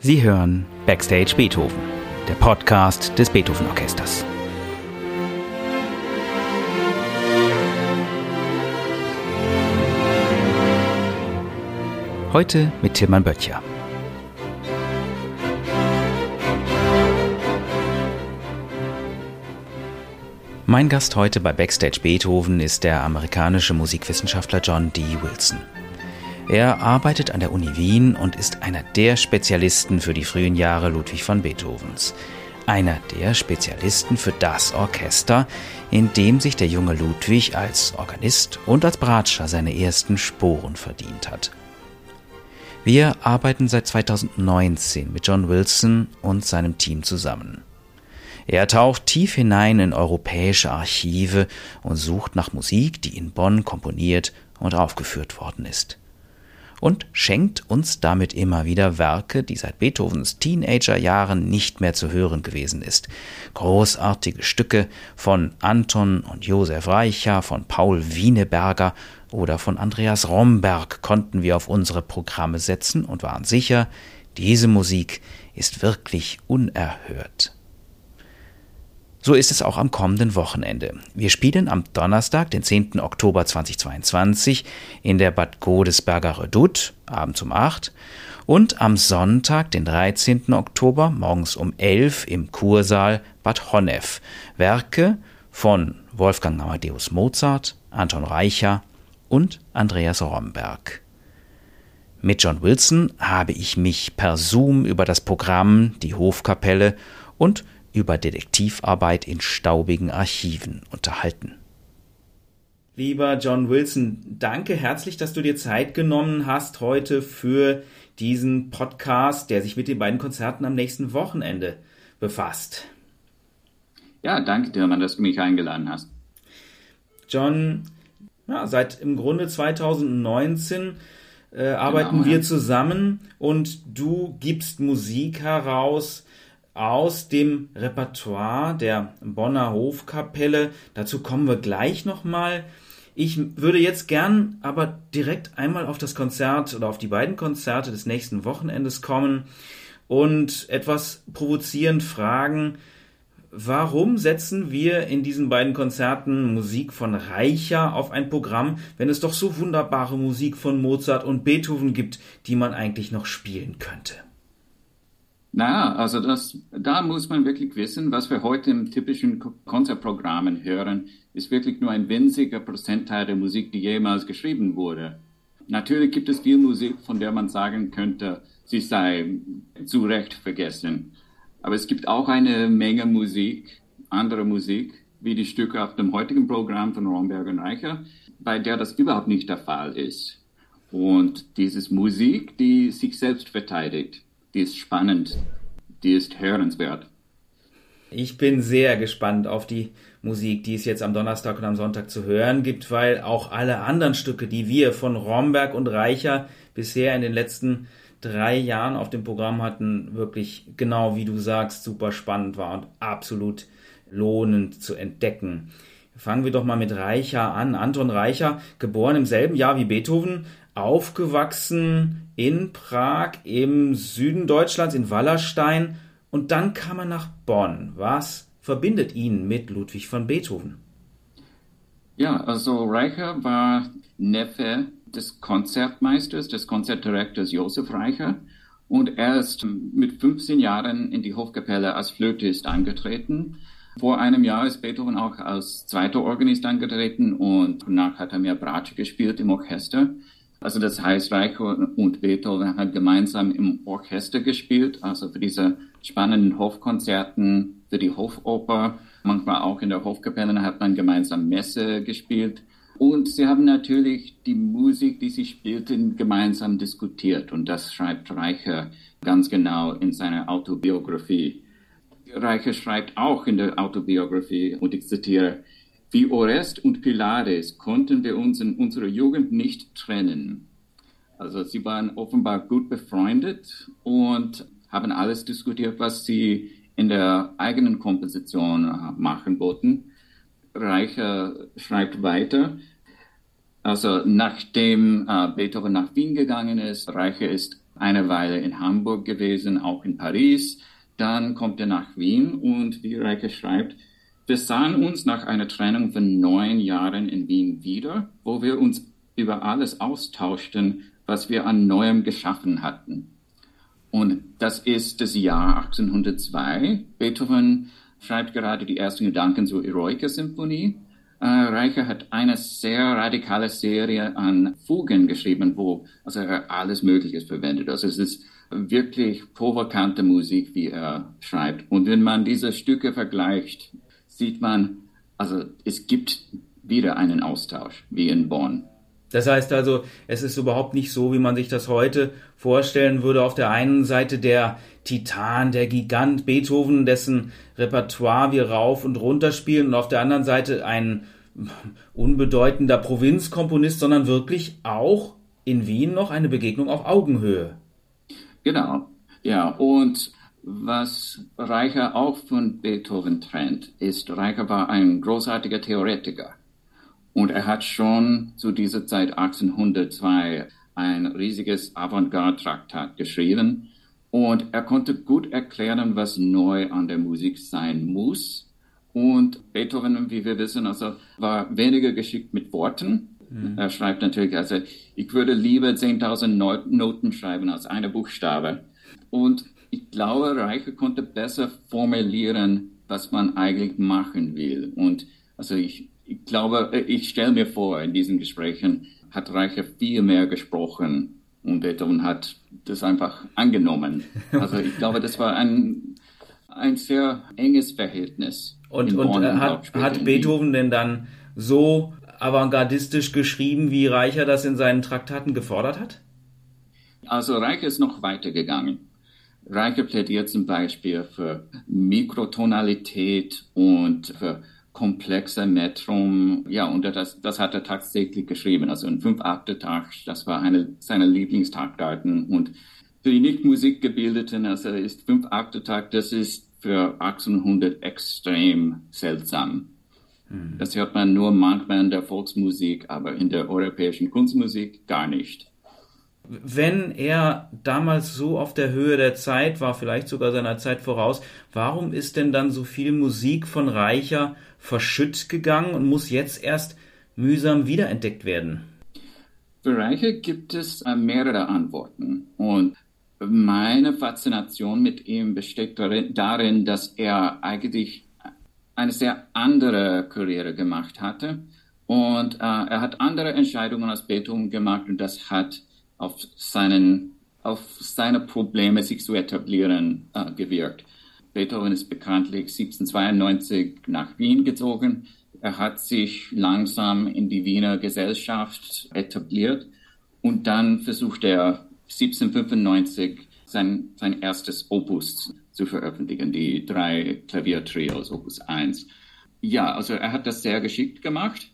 Sie hören Backstage Beethoven, der Podcast des Beethoven Orchesters. Heute mit Tilman Böttcher. Mein Gast heute bei Backstage Beethoven ist der amerikanische Musikwissenschaftler John D. Wilson. Er arbeitet an der Uni Wien und ist einer der Spezialisten für die frühen Jahre Ludwig van Beethovens. Einer der Spezialisten für das Orchester, in dem sich der junge Ludwig als Organist und als Bratscher seine ersten Sporen verdient hat. Wir arbeiten seit 2019 mit John Wilson und seinem Team zusammen. Er taucht tief hinein in europäische Archive und sucht nach Musik, die in Bonn komponiert und aufgeführt worden ist und schenkt uns damit immer wieder Werke, die seit Beethovens Teenagerjahren nicht mehr zu hören gewesen ist. Großartige Stücke von Anton und Josef Reicher, von Paul Wieneberger oder von Andreas Romberg konnten wir auf unsere Programme setzen und waren sicher, diese Musik ist wirklich unerhört. So ist es auch am kommenden Wochenende. Wir spielen am Donnerstag, den 10. Oktober 2022 in der Bad Godesberger Redoute, abends um 8 und am Sonntag, den 13. Oktober, morgens um 11 im Kursaal Bad Honnef. Werke von Wolfgang Amadeus Mozart, Anton Reicher und Andreas Romberg. Mit John Wilson habe ich mich per Zoom über das Programm, die Hofkapelle und über Detektivarbeit in staubigen Archiven unterhalten. Lieber John Wilson, danke herzlich, dass du dir Zeit genommen hast heute für diesen Podcast, der sich mit den beiden Konzerten am nächsten Wochenende befasst. Ja, danke dir, dass du mich eingeladen hast. John, ja, seit im Grunde 2019 äh, arbeiten genau, wir zusammen und du gibst Musik heraus, aus dem Repertoire der Bonner Hofkapelle. Dazu kommen wir gleich nochmal. Ich würde jetzt gern aber direkt einmal auf das Konzert oder auf die beiden Konzerte des nächsten Wochenendes kommen und etwas provozierend fragen, warum setzen wir in diesen beiden Konzerten Musik von Reicher auf ein Programm, wenn es doch so wunderbare Musik von Mozart und Beethoven gibt, die man eigentlich noch spielen könnte? Na, also das, da muss man wirklich wissen, was wir heute im typischen Konzertprogrammen hören, ist wirklich nur ein winziger Prozentteil der Musik, die jemals geschrieben wurde. Natürlich gibt es viel Musik, von der man sagen könnte, sie sei zu Recht vergessen. Aber es gibt auch eine Menge Musik, andere Musik, wie die Stücke auf dem heutigen Programm von Romberg und Reicher, bei der das überhaupt nicht der Fall ist. Und dieses Musik, die sich selbst verteidigt die ist spannend, die ist hörenswert. Ich bin sehr gespannt auf die Musik, die es jetzt am Donnerstag und am Sonntag zu hören gibt, weil auch alle anderen Stücke, die wir von Romberg und Reicher bisher in den letzten drei Jahren auf dem Programm hatten, wirklich genau wie du sagst, super spannend war und absolut lohnend zu entdecken. Fangen wir doch mal mit Reicher an. Anton Reicher, geboren im selben Jahr wie Beethoven, aufgewachsen in Prag im Süden Deutschlands, in Wallerstein, und dann kam er nach Bonn. Was verbindet ihn mit Ludwig van Beethoven? Ja, also Reicher war Neffe des Konzertmeisters, des Konzertdirektors Josef Reicher. Und er ist mit 15 Jahren in die Hofkapelle als Flötist angetreten. Vor einem Jahr ist Beethoven auch als zweiter Organist angetreten und danach hat er mehr Bratsche gespielt im Orchester. Also das heißt, Reicher und Beethoven haben gemeinsam im Orchester gespielt, also für diese spannenden Hofkonzerten, für die Hofoper. Manchmal auch in der Hofkapelle hat man gemeinsam Messe gespielt. Und sie haben natürlich die Musik, die sie spielten, gemeinsam diskutiert. Und das schreibt Reicher ganz genau in seiner Autobiografie. Reicher schreibt auch in der Autobiografie, und ich zitiere, wie Orest und Pilares konnten wir uns in unserer Jugend nicht trennen. Also sie waren offenbar gut befreundet und haben alles diskutiert, was sie in der eigenen Komposition äh, machen wollten. Reicher schreibt weiter. Also nachdem äh, Beethoven nach Wien gegangen ist, Reicher ist eine Weile in Hamburg gewesen, auch in Paris. Dann kommt er nach Wien und wie Reike schreibt, wir sahen uns nach einer Trennung von neun Jahren in Wien wieder, wo wir uns über alles austauschten, was wir an Neuem geschaffen hatten. Und das ist das Jahr 1802. Beethoven schreibt gerade die ersten Gedanken zur Eroica-Symphonie. Äh, Reicher hat eine sehr radikale Serie an Fugen geschrieben, wo also er alles Mögliche verwendet. Also es ist wirklich provokante Musik, wie er schreibt. Und wenn man diese Stücke vergleicht, sieht man, also es gibt wieder einen Austausch, wie in Bonn. Das heißt also, es ist überhaupt nicht so, wie man sich das heute vorstellen würde. Auf der einen Seite der Titan, der Gigant Beethoven, dessen Repertoire wir rauf und runter spielen, und auf der anderen Seite ein unbedeutender Provinzkomponist, sondern wirklich auch in Wien noch eine Begegnung auf Augenhöhe. Genau, ja, und was Reicher auch von Beethoven trennt, ist, Reicher war ein großartiger Theoretiker. Und er hat schon zu dieser Zeit 1802 ein riesiges Avantgarde-Traktat geschrieben. Und er konnte gut erklären, was neu an der Musik sein muss. Und Beethoven, wie wir wissen, also war weniger geschickt mit Worten. Mhm. Er schreibt natürlich, also ich würde lieber 10.000 Noten schreiben als eine Buchstabe. Und ich glaube, Reicher konnte besser formulieren, was man eigentlich machen will. Und also ich ich glaube, äh, ich stelle mir vor, in diesen Gesprächen hat Reicher viel mehr gesprochen und Beethoven hat das einfach angenommen. Also ich glaube, das war ein, ein sehr enges Verhältnis. Und, und äh, hat, hat Beethoven denn dann so avantgardistisch geschrieben, wie Reicher das in seinen Traktaten gefordert hat? Also Reicher ist noch weitergegangen. Reicher plädiert zum Beispiel für Mikrotonalität und für komplexer Metrum. Ja, und das, das hat er tatsächlich geschrieben. Also ein Fünf-Akte-Tag, das war eine seiner Lieblingstagdaten. Und für die nicht Musikgebildeten, also ist Fünf-Akte-Tag, das ist für 1800 extrem seltsam. Mhm. Das hört man nur manchmal in der Volksmusik, aber in der europäischen Kunstmusik gar nicht wenn er damals so auf der Höhe der Zeit war, vielleicht sogar seiner Zeit voraus, warum ist denn dann so viel Musik von Reicher verschütt gegangen und muss jetzt erst mühsam wiederentdeckt werden? Für Reicher gibt es äh, mehrere Antworten und meine Faszination mit ihm besteht darin, dass er eigentlich eine sehr andere Karriere gemacht hatte und äh, er hat andere Entscheidungen als Beethoven gemacht und das hat auf seinen auf seine Probleme, sich zu etablieren, äh, gewirkt. Beethoven ist bekanntlich 1792 nach Wien gezogen. Er hat sich langsam in die Wiener Gesellschaft etabliert und dann versucht er 1795 sein, sein erstes Opus zu veröffentlichen, die drei Klaviertrios, Opus 1. Ja, also er hat das sehr geschickt gemacht.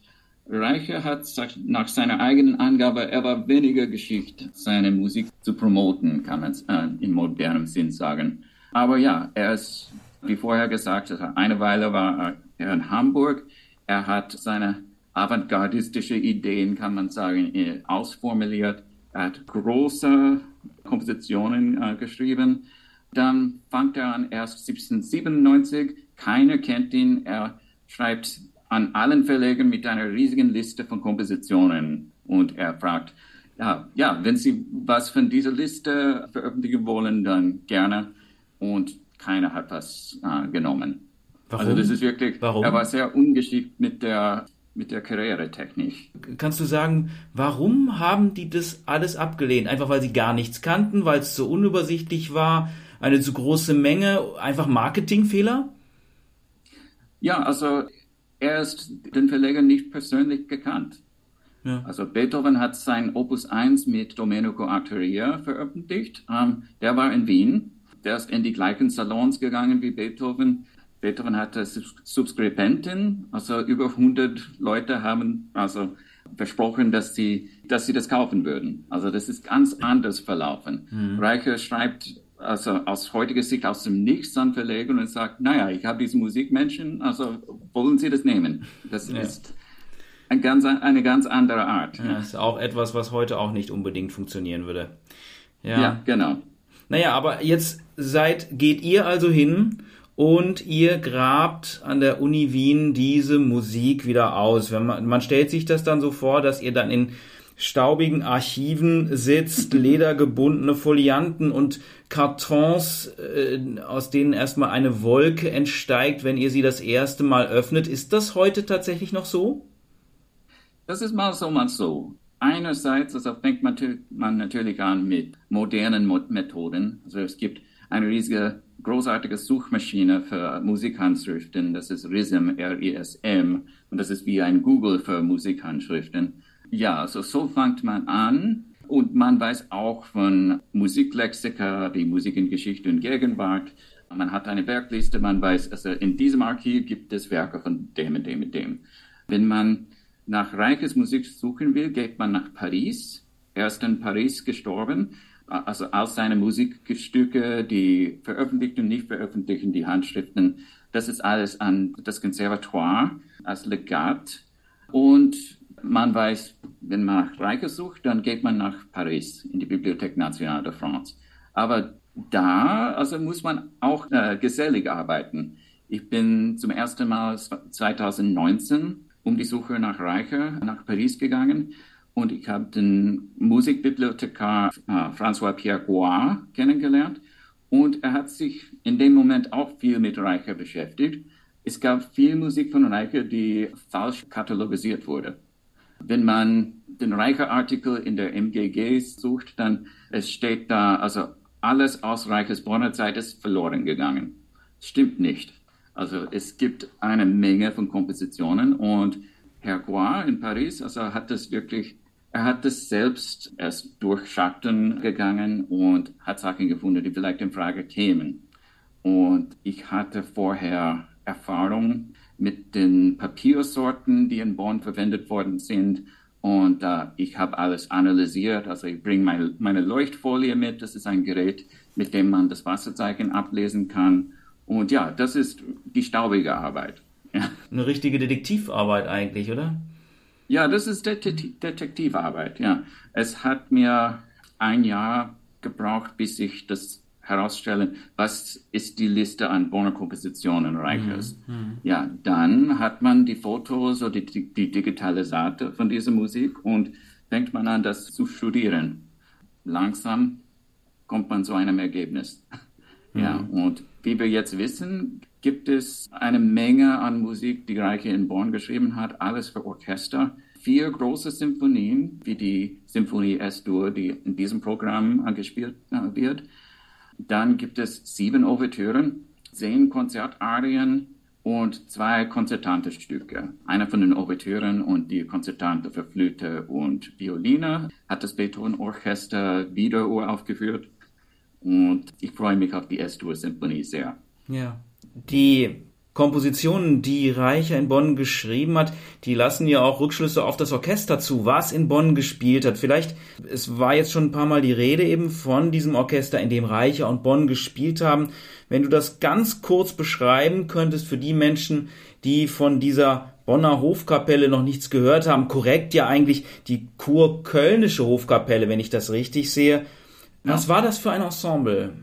Reicher hat nach seiner eigenen Angabe, er war weniger geschickt, seine Musik zu promoten, kann man äh, in modernem Sinn sagen. Aber ja, er ist, wie vorher gesagt, eine Weile war er in Hamburg. Er hat seine avantgardistische Ideen, kann man sagen, äh, ausformuliert. Er hat große Kompositionen äh, geschrieben. Dann fängt er an, erst 1797. Keiner kennt ihn. Er schreibt an allen Verlegern mit einer riesigen Liste von Kompositionen und er fragt, ja, ja, wenn Sie was von dieser Liste veröffentlichen wollen, dann gerne. Und keiner hat was äh, genommen. Warum? Also das ist wirklich, warum? er war sehr ungeschickt mit der mit der Karrieretechnik. Kannst du sagen, warum haben die das alles abgelehnt? Einfach weil sie gar nichts kannten, weil es so unübersichtlich war, eine zu große Menge, einfach Marketingfehler? Ja, also er ist den Verleger nicht persönlich gekannt. Ja. Also Beethoven hat sein Opus 1 mit Domenico Arteria veröffentlicht. Ähm, der war in Wien. Der ist in die gleichen Salons gegangen wie Beethoven. Beethoven hatte Subskripenten, also über 100 Leute haben also versprochen, dass sie, dass sie das kaufen würden. Also das ist ganz anders verlaufen. Mhm. Reicher schreibt also aus heutiger Sicht aus dem Nichts dann verlegen und sagt, naja, ich habe diese Musikmenschen, also wollen Sie das nehmen? Das ja. ist ein ganz, eine ganz andere Art. Ja, ist auch etwas, was heute auch nicht unbedingt funktionieren würde. Ja, ja genau. Naja, aber jetzt seid, geht ihr also hin und ihr grabt an der Uni Wien diese Musik wieder aus. Wenn man, man stellt sich das dann so vor, dass ihr dann in staubigen Archiven sitzt, ledergebundene Folianten und Kartons, äh, aus denen erstmal eine Wolke entsteigt, wenn ihr sie das erste Mal öffnet. Ist das heute tatsächlich noch so? Das ist mal so, mal so. Einerseits also fängt man, man natürlich an mit modernen Methoden. Also es gibt eine riesige, großartige Suchmaschine für Musikhandschriften. Das ist RISM, R-I-S-M. Und das ist wie ein Google für Musikhandschriften. Ja, also so fängt man an. Und man weiß auch von Musiklexika wie Musik in Geschichte und Gegenwart. Man hat eine Werkliste, man weiß, also in diesem Archiv gibt es Werke von dem und dem und dem. Wenn man nach Reiches Musik suchen will, geht man nach Paris. Er ist in Paris gestorben. Also aus seinen Musikstücke, die veröffentlicht und nicht veröffentlichen, die Handschriften, das ist alles an das Konservatoire als Legat. Und man weiß, wenn man nach Reiches sucht, dann geht man nach Paris in die Bibliothèque Nationale de France. Aber da also muss man auch äh, gesellig arbeiten. Ich bin zum ersten Mal 2019 um die Suche nach Reicher nach Paris gegangen und ich habe den Musikbibliothekar äh, François Pierre Goire kennengelernt und er hat sich in dem Moment auch viel mit Reicher beschäftigt. Es gab viel Musik von Reicher, die falsch katalogisiert wurde. Wenn man den Reicher-Artikel in der MGG sucht, dann es steht da, also alles aus Reichers Bonner Zeit ist verloren gegangen. Stimmt nicht. Also es gibt eine Menge von Kompositionen und Herr Goir in Paris, also hat das wirklich, er hat das selbst erst durch Schatten gegangen und hat Sachen gefunden, die vielleicht in Frage kämen. Und ich hatte vorher Erfahrung mit den Papiersorten, die in Bonn verwendet worden sind. Und äh, ich habe alles analysiert. Also ich bringe meine, meine Leuchtfolie mit. Das ist ein Gerät, mit dem man das Wasserzeichen ablesen kann. Und ja, das ist die staubige Arbeit. Ja. Eine richtige Detektivarbeit eigentlich, oder? Ja, das ist Detektivarbeit, ja. Es hat mir ein Jahr gebraucht, bis ich das herausstellen, was ist die Liste an Bonner Kompositionen Reichers. Mhm, mhm. Ja, dann hat man die Fotos oder die, die digitale Seite von dieser Musik und fängt man an, das zu studieren. Langsam kommt man zu einem Ergebnis. Ja, mhm. und wie wir jetzt wissen, gibt es eine Menge an Musik, die Reiche in Bonn geschrieben hat, alles für Orchester. Vier große Symphonien, wie die Symphonie S-Dur, die in diesem Programm gespielt äh, wird. Dann gibt es sieben Ouvertüren, zehn Konzertarien und zwei konzertante Stücke. Einer von den Ouvertüren und die Konzertante für Flöte und Violine hat das Beethoven Orchester wieder uraufgeführt. Und ich freue mich auf die S-Dur-Symphonie sehr. Ja. Die Kompositionen, die Reicher in Bonn geschrieben hat, die lassen ja auch Rückschlüsse auf das Orchester zu, was in Bonn gespielt hat. Vielleicht, es war jetzt schon ein paar Mal die Rede eben von diesem Orchester, in dem Reicher und Bonn gespielt haben. Wenn du das ganz kurz beschreiben könntest für die Menschen, die von dieser Bonner Hofkapelle noch nichts gehört haben, korrekt ja eigentlich die kurkölnische Hofkapelle, wenn ich das richtig sehe. Was war das für ein Ensemble?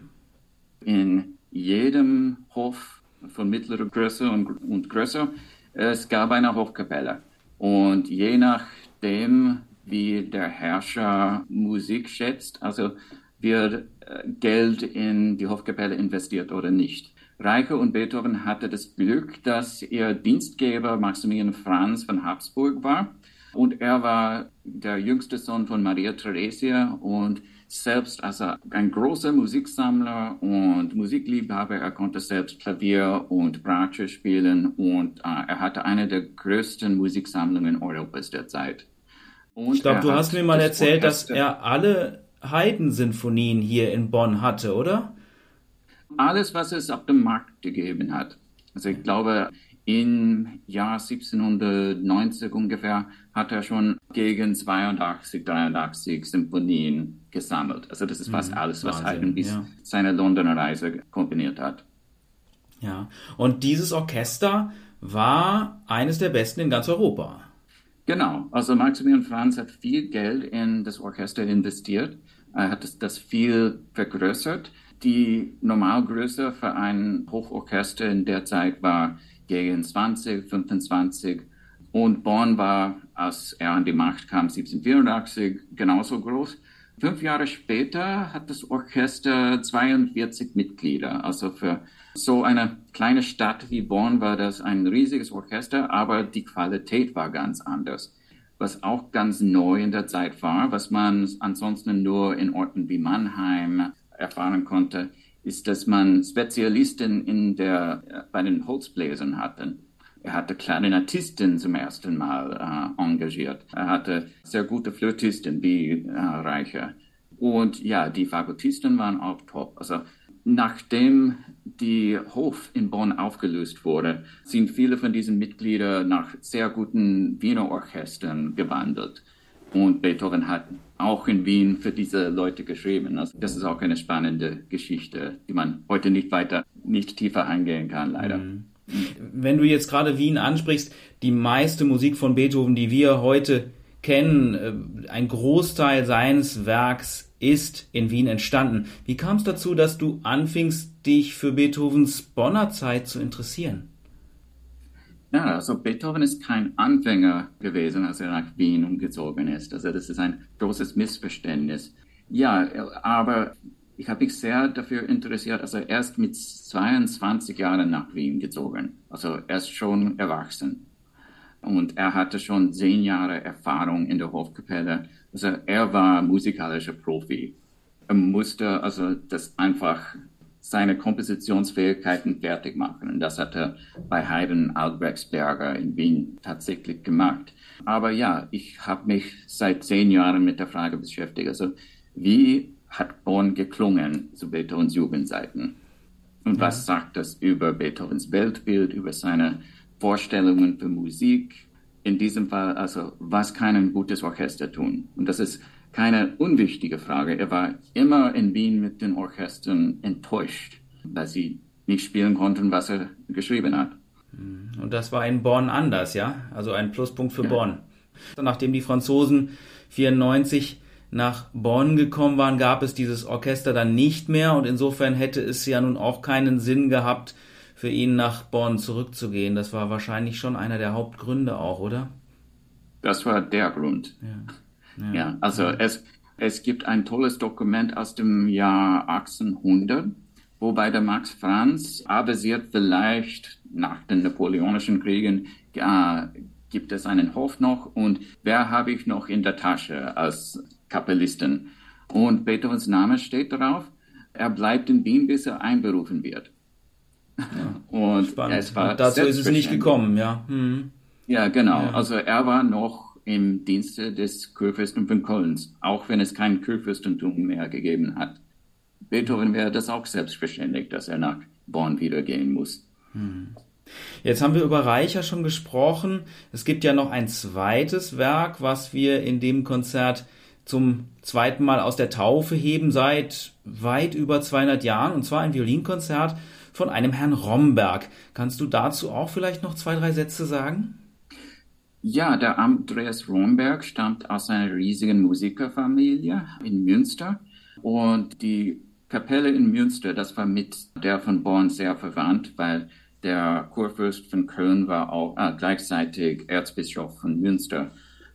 In jedem Hof von mittlerer Größe und, und größer, es gab eine Hofkapelle. Und je nachdem, wie der Herrscher Musik schätzt, also wird äh, Geld in die Hofkapelle investiert oder nicht. Reiche und Beethoven hatte das Glück, dass ihr Dienstgeber Maximilian Franz von Habsburg war. Und er war der jüngste Sohn von Maria Theresia und selbst als ein großer Musiksammler und Musikliebhaber. Er konnte selbst Klavier und Bratsche spielen und äh, er hatte eine der größten Musiksammlungen Europas der Zeit. Und ich glaube, du hast mir mal erzählt, dass er alle Haydn-Sinfonien hier in Bonn hatte, oder? Alles, was es auf dem Markt gegeben hat. Also ich glaube, im Jahr 1790 ungefähr hat er schon gegen 82, 83 Symphonien gesammelt. Also das ist fast mhm, alles, was Haydn bis ja. seine Londoner Reise kombiniert hat. Ja, und dieses Orchester war eines der besten in ganz Europa. Genau, also Maximilian Franz hat viel Geld in das Orchester investiert. Er hat das viel vergrößert. Die Normalgröße für ein Hochorchester in der Zeit war gegen 20, 25 und Bonn war, als er an die Macht kam, 1784 genauso groß. Fünf Jahre später hat das Orchester 42 Mitglieder. Also für so eine kleine Stadt wie Bonn war das ein riesiges Orchester, aber die Qualität war ganz anders. Was auch ganz neu in der Zeit war, was man ansonsten nur in Orten wie Mannheim erfahren konnte, ist, dass man Spezialisten in der, bei den Holzbläsern hatte. Er hatte Klarinettisten zum ersten Mal äh, engagiert. Er hatte sehr gute Flötisten wie äh, Reicher. Und ja, die Fagottisten waren auch top. Also nachdem die Hof in Bonn aufgelöst wurde, sind viele von diesen Mitgliedern nach sehr guten Wiener Orchestern gewandelt. Und Beethoven hat auch in Wien für diese Leute geschrieben. Also das ist auch eine spannende Geschichte, die man heute nicht weiter, nicht tiefer eingehen kann, leider. Mhm. Wenn du jetzt gerade Wien ansprichst, die meiste Musik von Beethoven, die wir heute kennen, äh, ein Großteil seines Werks ist in Wien entstanden. Wie kam es dazu, dass du anfingst, dich für Beethovens Bonner Zeit zu interessieren? Ja, also Beethoven ist kein Anfänger gewesen, als er nach Wien umgezogen ist. Also das ist ein großes Missverständnis. Ja, aber ich habe mich sehr dafür interessiert, also erst mit 22 Jahren nach Wien gezogen, also erst schon erwachsen. Und er hatte schon zehn Jahre Erfahrung in der Hofkapelle. Also er war musikalischer Profi. Er musste also das einfach seine Kompositionsfähigkeiten fertig machen. Und das hat er bei Haydn Albrechtsberger in Wien tatsächlich gemacht. Aber ja, ich habe mich seit zehn Jahren mit der Frage beschäftigt. Also wie hat Bonn geklungen zu Beethovens Jugendzeiten. Und ja. was sagt das über Beethovens Weltbild, über seine Vorstellungen für Musik? In diesem Fall, also, was kann ein gutes Orchester tun? Und das ist keine unwichtige Frage. Er war immer in Wien mit den Orchestern enttäuscht, weil sie nicht spielen konnten, was er geschrieben hat. Und das war in Bonn anders, ja? Also ein Pluspunkt für ja. Bonn. Nachdem die Franzosen 94 nach Bonn gekommen waren, gab es dieses Orchester dann nicht mehr und insofern hätte es ja nun auch keinen Sinn gehabt, für ihn nach Bonn zurückzugehen. Das war wahrscheinlich schon einer der Hauptgründe auch, oder? Das war der Grund. Ja, ja. ja also. Es, es gibt ein tolles Dokument aus dem Jahr 1800, wobei der Max Franz avisiert vielleicht nach den Napoleonischen Kriegen äh, gibt es einen Hof noch und wer habe ich noch in der Tasche als Kapellisten. Und Beethovens Name steht darauf. Er bleibt in Wien, bis er einberufen wird. Ja, und spannend. es war dazu ist es nicht gekommen, ja. Hm. Ja, genau. Ja. Also er war noch im Dienste des Kurfürsten von Köln, auch wenn es kein Kurfürstentum mehr gegeben hat. Beethoven wäre das auch selbstverständlich, dass er nach Bonn wieder gehen muss. Hm. Jetzt haben wir über Reicher schon gesprochen. Es gibt ja noch ein zweites Werk, was wir in dem Konzert zum zweiten Mal aus der Taufe heben seit weit über 200 Jahren, und zwar ein Violinkonzert von einem Herrn Romberg. Kannst du dazu auch vielleicht noch zwei, drei Sätze sagen? Ja, der Andreas Romberg stammt aus einer riesigen Musikerfamilie in Münster und die Kapelle in Münster, das war mit der von Born sehr verwandt, weil der Kurfürst von Köln war auch äh, gleichzeitig Erzbischof von Münster.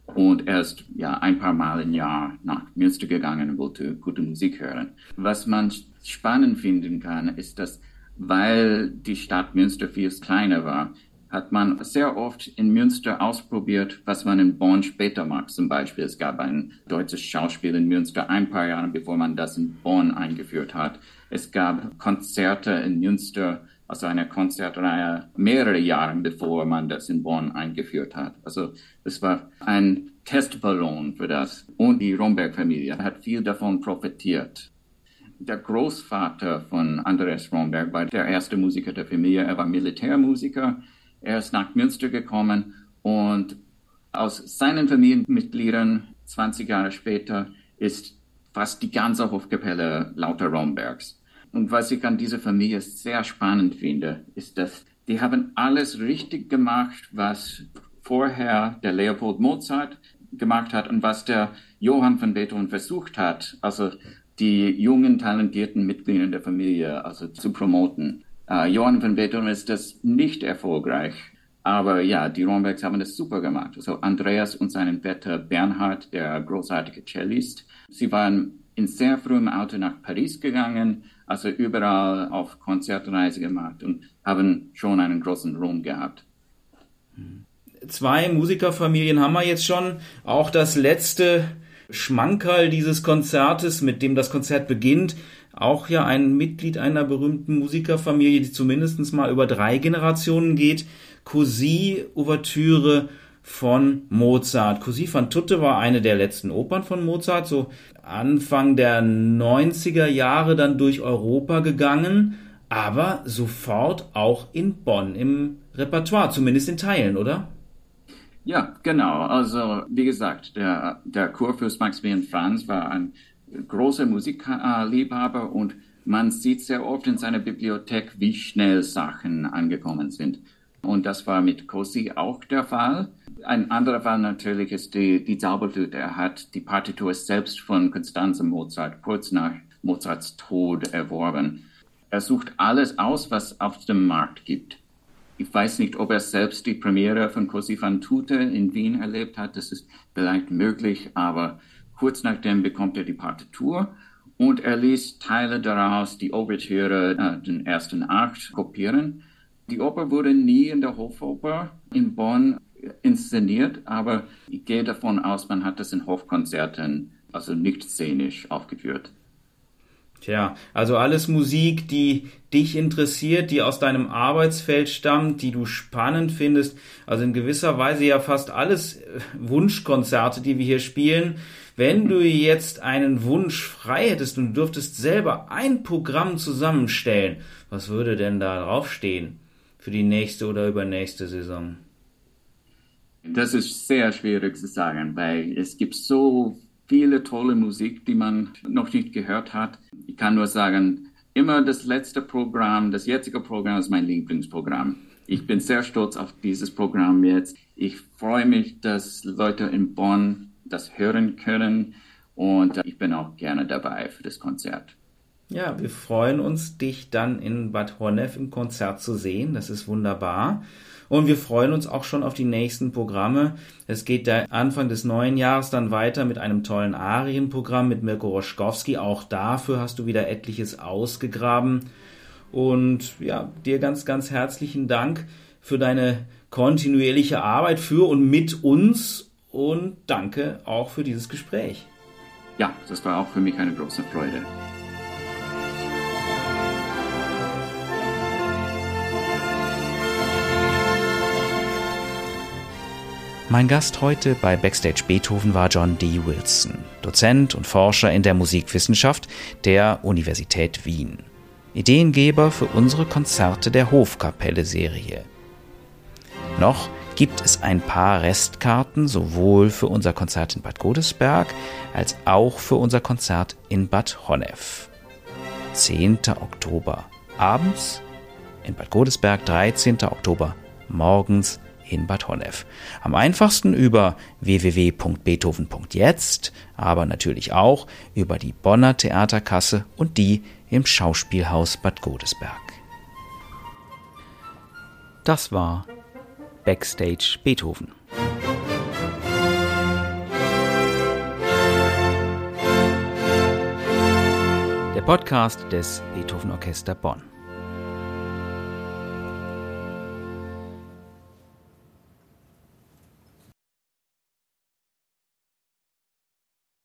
Und er ist ja ein paar Mal im Jahr nach Münster gegangen und wollte gute Musik hören. Was man spannend finden kann, ist, dass weil die Stadt Münster viel kleiner war, hat man sehr oft in Münster ausprobiert, was man in Bonn später macht. Zum Beispiel, es gab ein deutsches Schauspiel in Münster ein paar Jahre bevor man das in Bonn eingeführt hat. Es gab Konzerte in Münster also eine Konzertreihe mehrere Jahre bevor man das in Bonn eingeführt hat. Also es war ein Testballon für das. Und die Romberg-Familie hat viel davon profitiert. Der Großvater von Andreas Romberg war der erste Musiker der Familie. Er war Militärmusiker. Er ist nach Münster gekommen und aus seinen Familienmitgliedern 20 Jahre später ist fast die ganze Hofkapelle lauter Rombergs. Und was ich an dieser Familie sehr spannend finde, ist, dass die haben alles richtig gemacht, was vorher der Leopold Mozart gemacht hat und was der Johann von Beethoven versucht hat, also die jungen, talentierten Mitglieder der Familie also zu promoten. Uh, Johann von Beethoven ist das nicht erfolgreich, aber ja, die Rombergs haben das super gemacht. Also Andreas und seinen Vetter Bernhard, der großartige Cellist, sie waren in sehr frühem Alter nach Paris gegangen, also überall auf Konzertreise gemacht und haben schon einen großen Ruhm gehabt. Zwei Musikerfamilien haben wir jetzt schon. Auch das letzte Schmankerl dieses Konzertes, mit dem das Konzert beginnt, auch ja ein Mitglied einer berühmten Musikerfamilie, die zumindest mal über drei Generationen geht. Così Ouvertüre von Mozart. Così fan tutte war eine der letzten Opern von Mozart, so Anfang der 90er Jahre dann durch Europa gegangen, aber sofort auch in Bonn im Repertoire, zumindest in Teilen, oder? Ja, genau. Also, wie gesagt, der, der Kurfürst Maximilian Franz war ein großer Musikliebhaber und man sieht sehr oft in seiner Bibliothek, wie schnell Sachen angekommen sind. Und das war mit Cosi auch der Fall. Ein anderer Fall natürlich ist die, die Zauberflöte. Er hat die Partitur selbst von Constanze Mozart kurz nach Mozarts Tod erworben. Er sucht alles aus, was auf dem Markt gibt. Ich weiß nicht, ob er selbst die Premiere von Cosi fan tutte in Wien erlebt hat. Das ist vielleicht möglich, aber kurz nachdem bekommt er die Partitur und er ließ Teile daraus, die Ouvertüre, äh, den ersten Akt, kopieren. Die Oper wurde nie in der Hofoper in Bonn inszeniert, aber ich gehe davon aus, man hat das in Hofkonzerten, also nicht szenisch, aufgeführt. Tja, also alles Musik, die dich interessiert, die aus deinem Arbeitsfeld stammt, die du spannend findest. Also in gewisser Weise ja fast alles äh, Wunschkonzerte, die wir hier spielen. Wenn du jetzt einen Wunsch frei hättest und du dürftest selber ein Programm zusammenstellen, was würde denn da draufstehen für die nächste oder übernächste Saison? Das ist sehr schwierig zu sagen, weil es gibt so viele tolle Musik, die man noch nicht gehört hat. Ich kann nur sagen, immer das letzte Programm, das jetzige Programm ist mein Lieblingsprogramm. Ich bin sehr stolz auf dieses Programm jetzt. Ich freue mich, dass Leute in Bonn das hören können und ich bin auch gerne dabei für das Konzert. Ja, wir freuen uns, dich dann in Bad Honnef im Konzert zu sehen. Das ist wunderbar. Und wir freuen uns auch schon auf die nächsten Programme. Es geht der Anfang des neuen Jahres dann weiter mit einem tollen Arienprogramm mit Mirko Roschkowski. Auch dafür hast du wieder etliches ausgegraben. Und ja, dir ganz, ganz herzlichen Dank für deine kontinuierliche Arbeit für und mit uns und danke auch für dieses Gespräch. Ja, das war auch für mich eine große Freude. Mein Gast heute bei Backstage Beethoven war John D. Wilson, Dozent und Forscher in der Musikwissenschaft der Universität Wien. Ideengeber für unsere Konzerte der Hofkapelle-Serie. Noch gibt es ein paar Restkarten sowohl für unser Konzert in Bad Godesberg als auch für unser Konzert in Bad Honnef. 10. Oktober abends in Bad Godesberg, 13. Oktober morgens in Bad Honnef. Am einfachsten über www.beethoven.jetzt, aber natürlich auch über die Bonner Theaterkasse und die im Schauspielhaus Bad Godesberg. Das war Backstage Beethoven. Der Podcast des Beethoven Orchester Bonn.